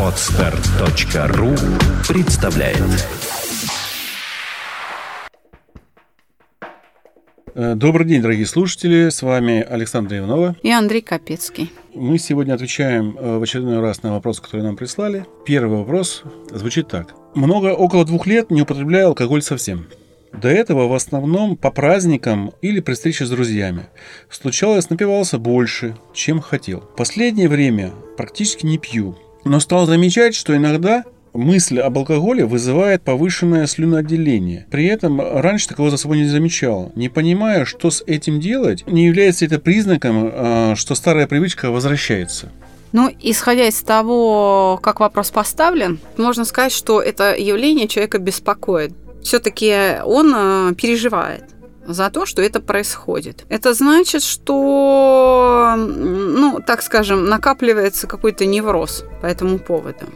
Отстар.ру представляет Э, Добрый день, дорогие слушатели. С вами Александр Иванова. И Андрей Капецкий. Мы сегодня отвечаем э, в очередной раз на вопрос, который нам прислали. Первый вопрос звучит так. Много, около двух лет не употребляю алкоголь совсем. До этого в основном по праздникам или при встрече с друзьями. Случалось, напивался больше, чем хотел. Последнее время практически не пью. Но стал замечать, что иногда мысль об алкоголе вызывает повышенное слюноотделение. При этом раньше такого за собой не замечал. Не понимая, что с этим делать, не является это признаком, э, что старая привычка возвращается. Ну, исходя из того, как вопрос поставлен, можно сказать, что это явление человека беспокоит. Все-таки он э, переживает за то, что это происходит. Это значит, что, ну, так скажем, накапливается какой-то невроз по этому поводу.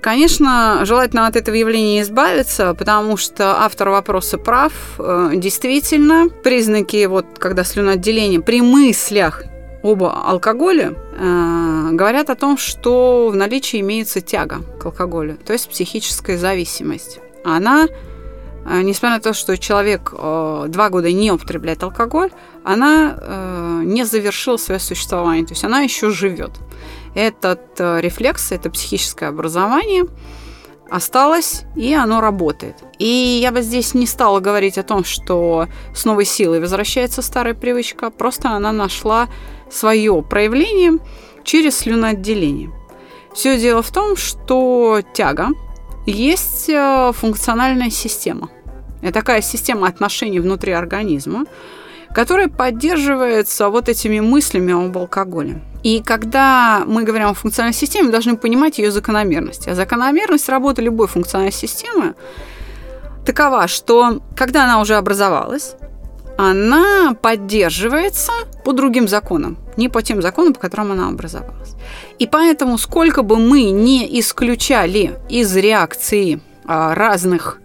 Конечно, желательно от этого явления избавиться, потому что автор вопроса прав. Э, действительно, признаки, вот, когда слюноотделение при мыслях об алкоголе э, говорят о том, что в наличии имеется тяга к алкоголю, то есть психическая зависимость. Она, э, несмотря на то, что человек э, два года не употребляет алкоголь, она э, не завершила свое существование, то есть она еще живет этот рефлекс, это психическое образование осталось, и оно работает. И я бы здесь не стала говорить о том, что с новой силой возвращается старая привычка, просто она нашла свое проявление через слюноотделение. Все дело в том, что тяга есть э, функциональная система. Это такая система отношений внутри организма, которая поддерживается вот этими мыслями об алкоголе. И когда мы говорим о функциональной системе, мы должны понимать ее закономерность. А закономерность работы любой функциональной системы такова, что когда она уже образовалась, она поддерживается по другим законам, не по тем законам, по которым она образовалась. И поэтому, сколько бы мы не исключали из реакции а, разных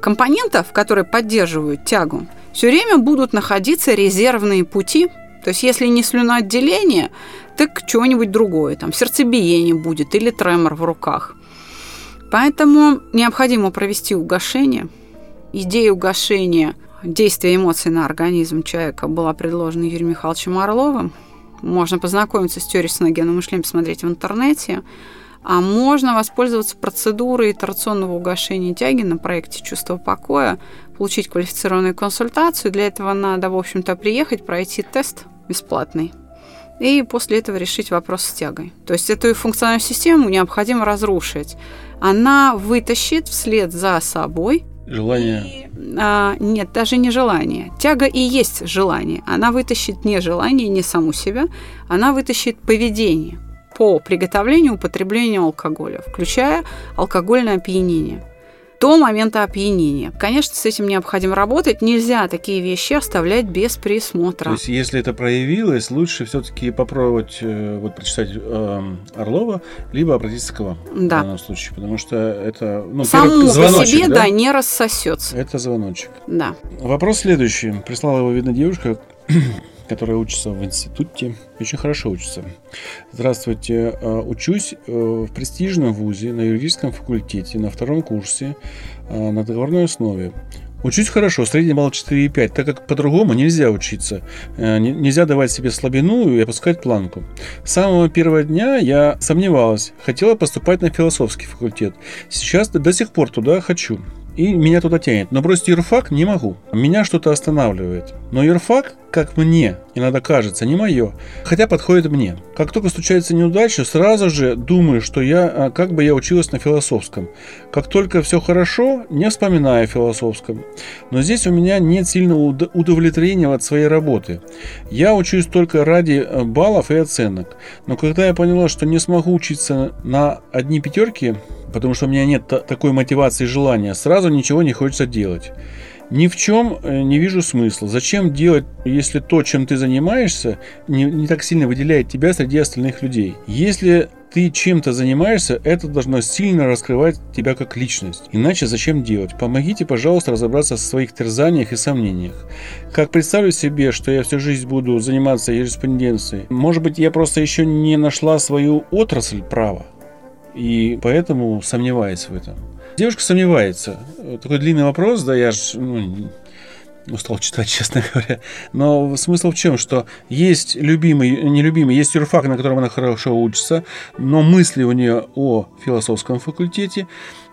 компонентов, которые поддерживают тягу, все время будут находиться резервные пути то есть, если не слюноотделение, так что-нибудь другое, там сердцебиение будет или тремор в руках. Поэтому необходимо провести угошение. Идея угошения действия эмоций на организм человека была предложена Юрием Михайловичем Орловым. Можно познакомиться с теорией синогенного мышления, посмотреть в интернете. А можно воспользоваться процедурой итерационного угошения тяги на проекте «Чувство покоя», получить квалифицированную консультацию. Для этого надо, в общем-то, приехать, пройти тест бесплатный и после этого решить вопрос с тягой. То есть эту функциональную систему необходимо разрушить. Она вытащит вслед за собой Желание. И, а, нет, даже не желание. Тяга и есть желание. Она вытащит не желание, не саму себя, она вытащит поведение по приготовлению, употреблению алкоголя, включая алкогольное опьянение до момента опьянения. Конечно, с этим необходимо работать. Нельзя такие вещи оставлять без присмотра. То есть, если это проявилось, лучше все-таки попробовать э, вот прочитать э, Орлова, либо обратиться к вам да. в данном случае, потому что это ну, Само по себе, да? да, не рассосется. Это звоночек. Да. Вопрос следующий. Прислала его, видно, девушка которая учится в институте, очень хорошо учится. Здравствуйте, э, учусь э, в престижном вузе на юридическом факультете на втором курсе э, на договорной основе. Учусь хорошо, средний балл 4,5, так как по-другому нельзя учиться. Нельзя давать себе слабину и опускать планку. С самого первого дня я сомневалась, хотела поступать на философский факультет. Сейчас до сих пор туда хочу и меня туда тянет. Но бросить юрфак не могу. Меня что-то останавливает. Но юрфак, как мне иногда кажется, не мое, хотя подходит мне. Как только случается неудача, сразу же думаю, что я, а, как бы я училась на философском. Как только все хорошо, не вспоминаю о философском. Но здесь у меня нет сильного удовлетворения от своей работы. Я учусь только ради э, баллов и оценок. Но когда я поняла, что не смогу учиться на одни пятерки, потому что у меня нет такой мотивации и желания, сразу ничего не хочется делать. Ни в чем э, не вижу смысла. Зачем делать, если то, чем ты занимаешься, не, не так сильно выделяет тебя среди остальных людей? Если ты чем-то занимаешься, это должно сильно раскрывать тебя как личность. Иначе зачем делать? Помогите, пожалуйста, разобраться в своих терзаниях и сомнениях. Как представлю себе, что я всю жизнь буду заниматься юриспруденцией, может быть, я просто еще не нашла свою отрасль права, и поэтому сомневаюсь в этом. Девушка сомневается. Такой длинный вопрос, да, я же ну, устал читать, честно говоря. Но смысл в чем, что есть любимый, нелюбимый, есть юрфак, на котором она хорошо учится, но мысли у нее о философском факультете,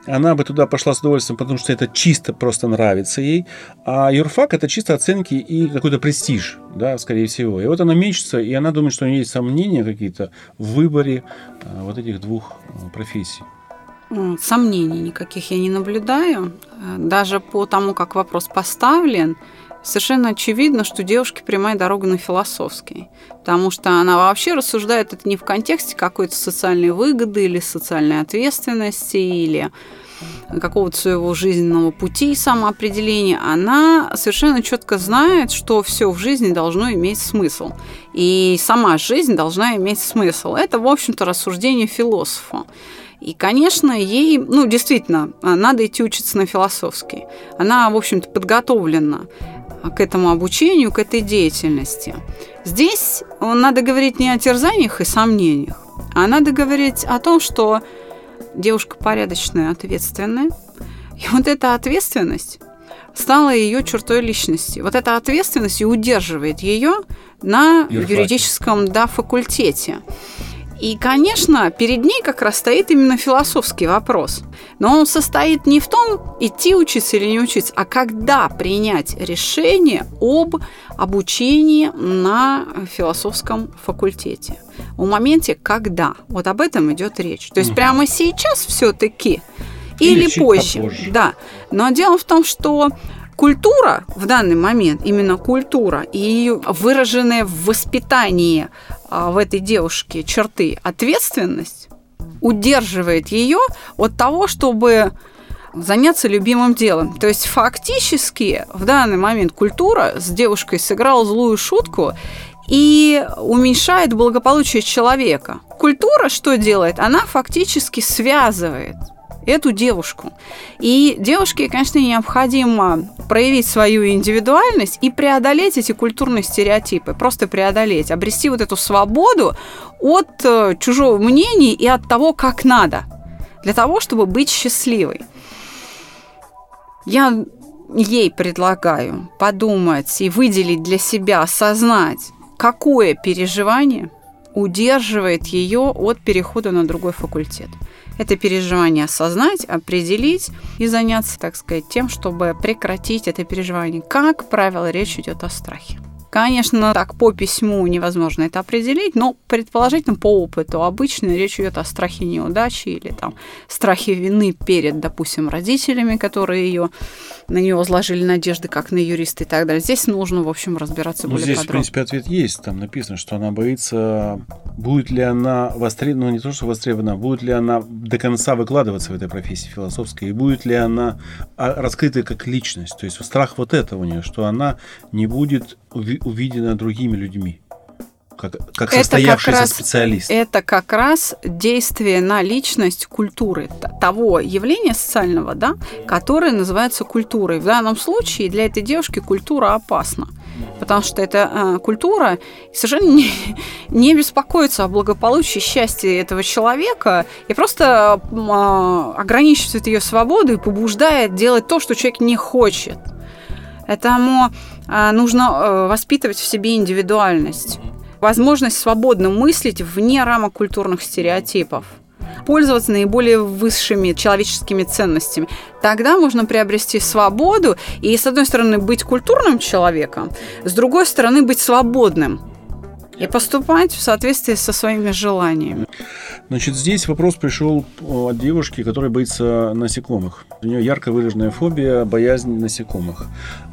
она бы туда пошла с удовольствием, потому что это чисто просто нравится ей. А юрфак это чисто оценки и какой-то престиж, да, скорее всего. И вот она мечется, и она думает, что у нее есть сомнения какие-то в выборе а, вот этих двух а, профессий. Сомнений никаких я не наблюдаю. Даже по тому, как вопрос поставлен, совершенно очевидно, что девушке прямая дорога на философский. Потому что она вообще рассуждает это не в контексте какой-то социальной выгоды или социальной ответственности или какого-то своего жизненного пути и самоопределения, она совершенно четко знает, что все в жизни должно иметь смысл. И сама жизнь должна иметь смысл. Это, в общем-то, рассуждение философа. И, конечно, ей, ну, действительно, надо идти учиться на философский. Она, в общем-то, подготовлена к этому обучению, к этой деятельности. Здесь надо говорить не о терзаниях и сомнениях, а надо говорить о том, что девушка порядочная, ответственная. И вот эта ответственность стала ее чертой личности. Вот эта ответственность и удерживает ее на юридическом да, факультете. И, конечно, перед ней как раз стоит именно философский вопрос. Но он состоит не в том, идти учиться или не учиться, а когда принять решение об обучении на философском факультете. В моменте, когда. Вот об этом идет речь. То есть прямо сейчас все-таки или, или позже. Попозже. Да. Но дело в том, что культура в данный момент, именно культура и ее выраженное в воспитании а, в этой девушке черты ответственность удерживает ее от того, чтобы заняться любимым делом. То есть фактически в данный момент культура с девушкой сыграла злую шутку и уменьшает благополучие человека. Культура что делает? Она фактически связывает эту девушку. И девушке, конечно, необходимо проявить свою индивидуальность и преодолеть эти культурные стереотипы, просто преодолеть, обрести вот эту свободу от э, чужого мнения и от того, как надо, для того, чтобы быть счастливой. Я ей предлагаю подумать и выделить для себя, осознать, какое переживание удерживает ее от перехода на другой факультет это переживание осознать, определить и заняться, так сказать, тем, чтобы прекратить это переживание. Как правило, речь идет о страхе. Конечно, так по письму невозможно это определить, но предположительно по опыту обычно речь идет о страхе неудачи или там страхе вины перед, допустим, родителями, которые ее на нее возложили надежды, как на юриста и так далее. Здесь нужно, в общем, разбираться ну, более здесь, подробно. в принципе, ответ есть. Там написано, что она боится, будет ли она востребована, ну не то, что востребована, будет ли она до конца выкладываться в этой профессии философской, и будет ли она а, раскрыта как личность. То есть страх вот этого у нее, что она не будет увидена другими людьми как, как состоявшийся как специалист. Это как раз действие на личность культуры, того явления социального, да, которое называется культурой. В данном случае для этой девушки культура опасна. Потому что эта э, культура совершенно не, не беспокоится о благополучии, счастье этого человека и просто э, ограничивает ее свободу и побуждает делать то, что человек не хочет. Этому э, нужно э, воспитывать в себе индивидуальность возможность свободно мыслить вне рамок культурных стереотипов пользоваться наиболее высшими человеческими ценностями. Тогда можно приобрести свободу и, с одной стороны, быть культурным человеком, с другой стороны, быть свободным и поступать в соответствии со своими желаниями. Значит, здесь вопрос пришел от девушки, которая боится насекомых. У нее ярко выраженная фобия, боязнь насекомых.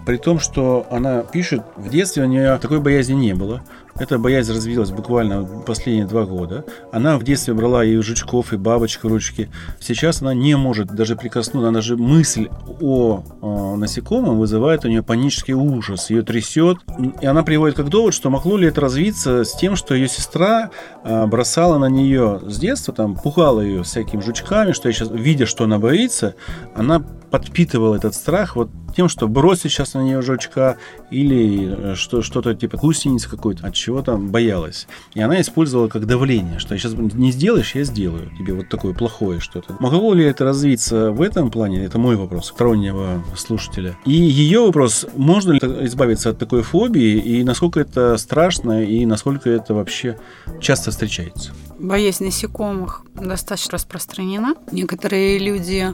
При том, что она пишет, в детстве у нее такой боязни не было. Эта боязнь развилась буквально последние два года. Она в детстве брала и жучков, и бабочек в ручки. Сейчас она не может даже прикоснуться. Она же мысль о, о насекомом вызывает у нее панический ужас. Ее трясет. И она приводит как довод, что могло ли это развиться с тем, что ее сестра а, бросала на нее с детства, там, пугала ее всякими жучками, что я сейчас, видя, что она боится, она подпитывала этот страх вот тем, что бросить сейчас на нее жучка или э, что, что-то типа гусеницы какой-то, от чего там боялась. И она использовала как давление, что сейчас не сделаешь, я сделаю тебе вот такое плохое что-то. Могло ли это развиться в этом плане? Это мой вопрос, стороннего слушателя. И ее вопрос, можно ли избавиться от такой фобии, и насколько это страшно, и насколько это вообще часто встречается? Боязнь насекомых достаточно распространена. Некоторые люди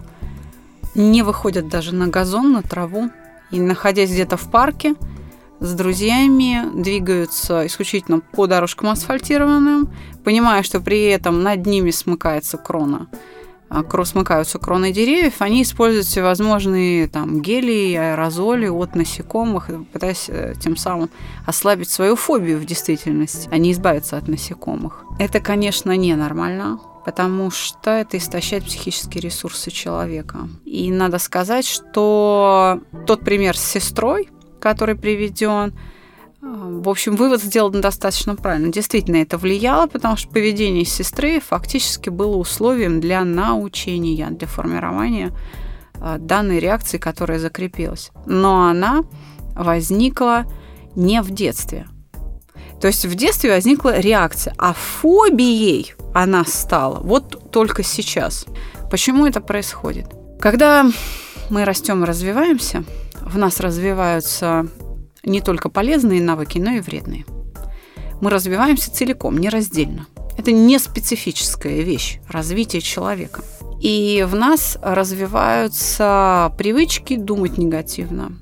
не выходят даже на газон, на траву. И находясь где-то в парке, с друзьями двигаются исключительно по дорожкам асфальтированным, понимая, что при этом над ними смыкается крона а, смыкаются кроны деревьев, они используют всевозможные там гели, аэрозоли от насекомых, пытаясь э, тем самым ослабить свою фобию в действительности, а не избавиться от насекомых. Это, конечно, ненормально потому что это истощает психические ресурсы человека. И надо сказать, что тот пример с сестрой, который приведен, в общем, вывод сделан достаточно правильно. Действительно, это влияло, потому что поведение сестры фактически было условием для научения, для формирования а, данной реакции, которая закрепилась. Но она возникла не в детстве. То есть в детстве возникла реакция, а фобией она стала вот только сейчас. Почему это происходит? Когда мы растем и развиваемся, в нас развиваются не только полезные навыки, но и вредные. Мы развиваемся целиком, нераздельно. Это не специфическая вещь развития человека. И в нас развиваются привычки думать негативно.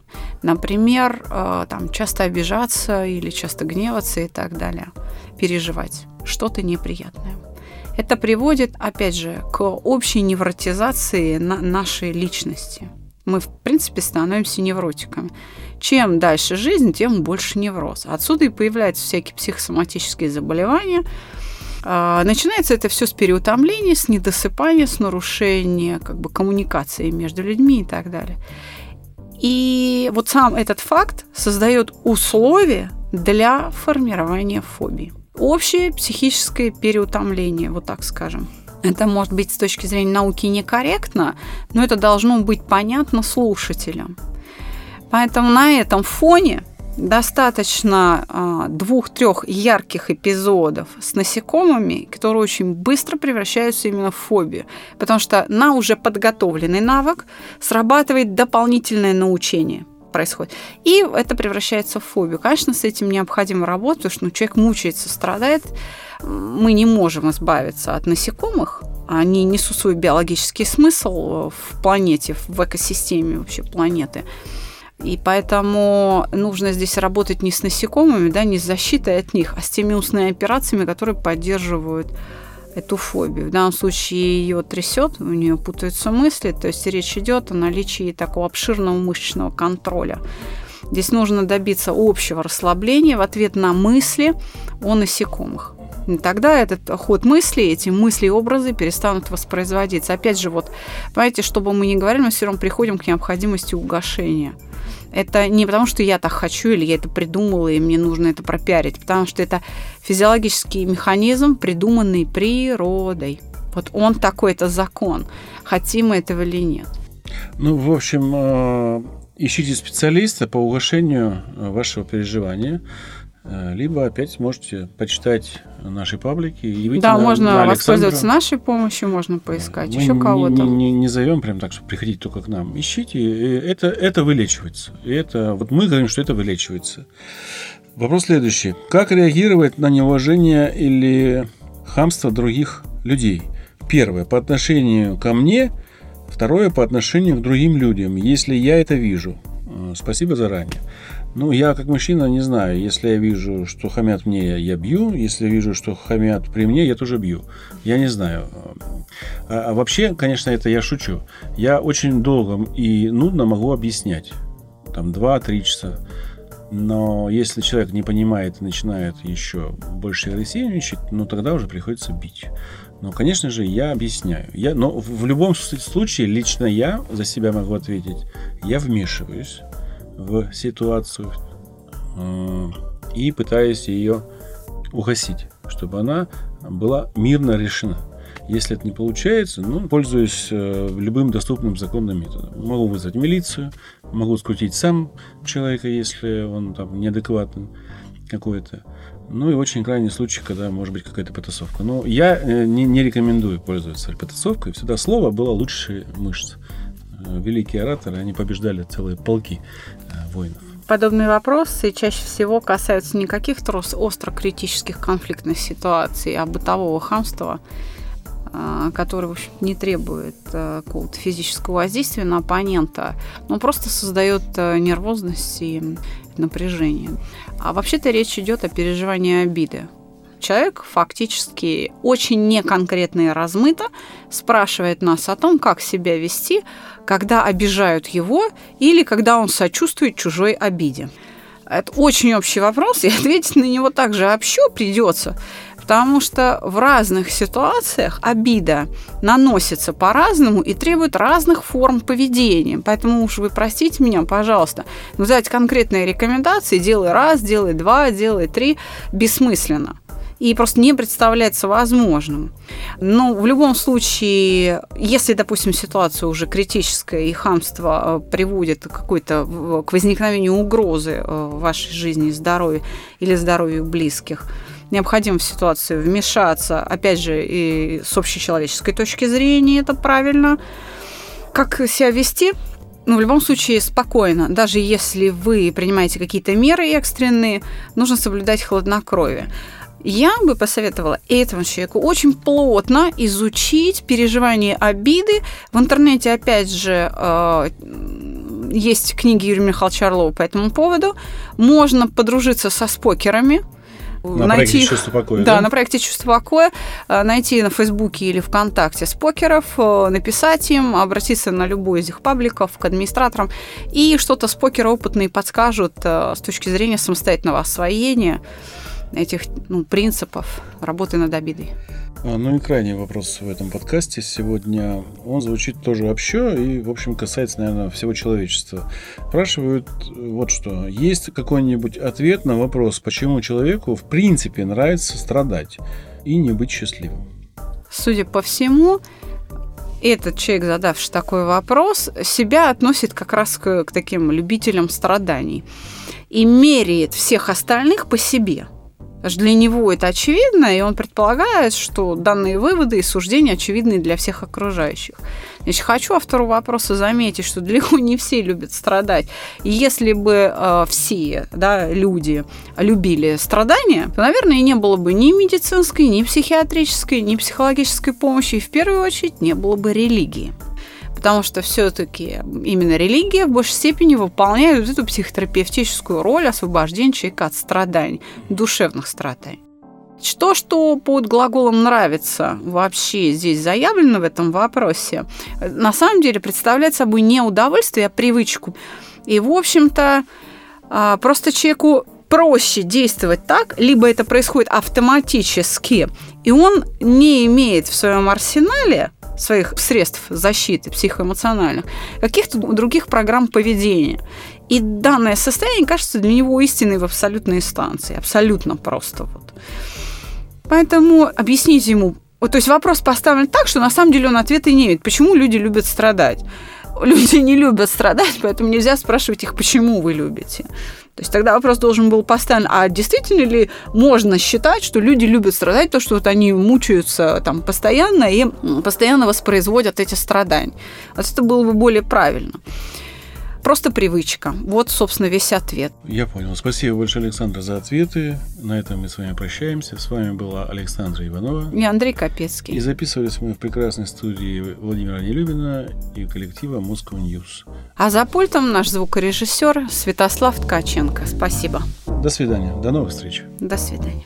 Например, э, там, часто обижаться или часто гневаться и так далее. Переживать что-то неприятное. Это приводит, опять же, к общей невротизации нашей личности. Мы, в принципе, становимся невротиками. Чем дальше жизнь, тем больше невроз. Отсюда и появляются всякие психосоматические заболевания. А, начинается это все с переутомления, с недосыпания, с нарушения как бы, коммуникации между людьми и так далее. И вот сам этот факт создает условия для формирования фобии. Общее психическое переутомление, вот так скажем. Это может быть с точки зрения науки некорректно, но это должно быть понятно слушателям. Поэтому на этом фоне достаточно а, двух-трех ярких эпизодов с насекомыми, которые очень быстро превращаются именно в фобию, потому что на уже подготовленный навык срабатывает дополнительное научение происходит. И это превращается в фобию. Конечно, с этим необходимо работать, потому что ну, человек мучается, страдает. Мы не можем избавиться от насекомых, они несут свой биологический смысл в планете, в экосистеме вообще планеты. И поэтому нужно здесь работать не с насекомыми, да, не с защитой от них, а с теми устными операциями, которые поддерживают эту фобию. В данном случае ее трясет, у нее путаются мысли, то есть речь идет о наличии такого обширного мышечного контроля. Здесь нужно добиться общего расслабления в ответ на мысли о насекомых. Тогда этот ход мысли, эти мысли и образы перестанут воспроизводиться. Опять же, вот, понимаете, чтобы мы не говорили, мы все равно приходим к необходимости угошения – это не потому, что я так хочу или я это придумала, и мне нужно это пропиарить, потому что это физиологический механизм, придуманный природой. Вот он такой, это закон, хотим мы этого или нет. Ну, в общем, э, ищите специалиста по угошению э, вашего переживания. Э, либо опять можете почитать наши паблики и выйти Да, на, можно на воспользоваться нашей помощью, можно поискать Мы еще кого-то. Не, не, не зовем прям так, что приходите только к нам. Ищите, это, это вылечивается. И это, вот мы говорим, что это вылечивается. Вопрос следующий. Как реагировать на неуважение или хамство других людей? Первое, по отношению ко мне. Второе, по отношению к другим людям, если я это вижу. Э, спасибо заранее. Ну, я как мужчина не знаю. Если я вижу, что хамят мне, я бью. Если вижу, что хамят при мне, я тоже бью. Я не знаю. А, а вообще, конечно, это я шучу. Я очень долго и нудно могу объяснять. Там 2-3 часа. Но если человек не понимает и начинает еще больше агрессивничать, ну тогда уже приходится бить. Но, конечно же, я объясняю. Я, но в любом случае, лично я за себя могу ответить. Я вмешиваюсь в ситуацию и пытаюсь ее угасить, чтобы она была мирно решена. Если это не получается, ну, пользуюсь э, любым доступным законным методом. Могу вызвать милицию, могу скрутить сам человека, если он там неадекватный какой-то. Ну и очень крайний случай, когда может быть какая-то потасовка. Но я э, не, не рекомендую пользоваться потасовкой. Всегда слово было лучше мышц. Э, великие ораторы, они побеждали целые полки э, воинов. Подобные вопросы чаще всего касаются не каких-то остро критических конфликтных ситуаций, а бытового хамства а, который, в общем не требует какого-то физического воздействия на оппонента, но просто создает нервозность и напряжение. А вообще-то речь идет о переживании обиды. Человек фактически очень неконкретно и размыто спрашивает нас о том, как себя вести, когда обижают его или когда он сочувствует чужой обиде. Это очень общий вопрос, и ответить на него также общо придется, потому что в разных ситуациях обида наносится по-разному и требует разных форм поведения. Поэтому уж вы простите меня, пожалуйста, взять конкретные рекомендации, делай раз, делай два, делай три, бессмысленно и просто не представляется возможным. Но в любом случае, если, допустим, ситуация уже критическая и хамство э, приводит какой-то к возникновению угрозы э, вашей жизни, здоровью или здоровью близких, необходимо в ситуацию вмешаться, опять же, и с общечеловеческой точки зрения это правильно. Как себя вести? Ну, в любом случае, спокойно. Даже если вы принимаете какие-то меры экстренные, нужно соблюдать хладнокровие. Я бы посоветовала этому человеку очень плотно изучить переживание обиды. В интернете, опять же, э, есть книги Юрия Михайловича Орлова по этому поводу. Можно подружиться со спокерами, на найти проекте «Чувство покоя», да? Да, на проекте «Чувство покоя», э, найти на Фейсбуке или ВКонтакте спокеров, э, написать им, обратиться на любой из их пабликов к администраторам, и что-то спокеры опытные подскажут с точки зрения самостоятельного освоения этих ну, принципов работы над обидой. А, ну и крайний вопрос в этом подкасте сегодня. Он звучит тоже общо и, в общем, касается, наверное, всего человечества. Спрашивают вот что. Есть какой-нибудь ответ на вопрос, почему человеку в принципе нравится страдать и не быть счастливым? Судя по всему, этот человек, задавший такой вопрос, себя относит как раз к, к таким любителям страданий и меряет всех остальных по себе – для него это очевидно, и он предполагает, что данные выводы и суждения очевидны для всех окружающих. Значит, хочу автору вопроса заметить, что далеко не все любят страдать. И если бы э, все да, люди любили страдания, то, наверное, не было бы ни медицинской, ни психиатрической, ни психологической помощи, и в первую очередь не было бы религии потому что все-таки именно религия в большей степени выполняет эту психотерапевтическую роль освобождения человека от страданий, душевных страданий. Что, что под глаголом «нравится» вообще здесь заявлено в этом вопросе, на самом деле представляет собой не удовольствие, а привычку. И, в общем-то, а, просто человеку проще действовать так, либо это происходит автоматически, и он не имеет в своем арсенале своих средств защиты психоэмоциональных, каких-то других программ поведения. И данное состояние кажется для него истиной в абсолютной инстанции. Абсолютно просто. Вот. Поэтому объясните ему, вот, то есть вопрос поставлен так, что на самом деле он ответа не имеет. Почему люди любят страдать? Люди не любят страдать, поэтому нельзя спрашивать их, почему вы любите. То есть тогда вопрос должен был поставлен, а действительно ли можно считать, что люди любят страдать, то, что вот они мучаются там постоянно и постоянно воспроизводят эти страдания. Вот это было бы более правильно. Просто привычка. Вот, собственно, весь ответ. Я понял. Спасибо большое, Александр, за ответы. На этом мы с вами прощаемся. С вами была Александра Иванова. И Андрей Капецкий. И записывались мы в прекрасной студии Владимира Нелюбина и коллектива Moscow News. А за пультом наш звукорежиссер Святослав Ткаченко. Спасибо. До свидания. До новых встреч. До свидания.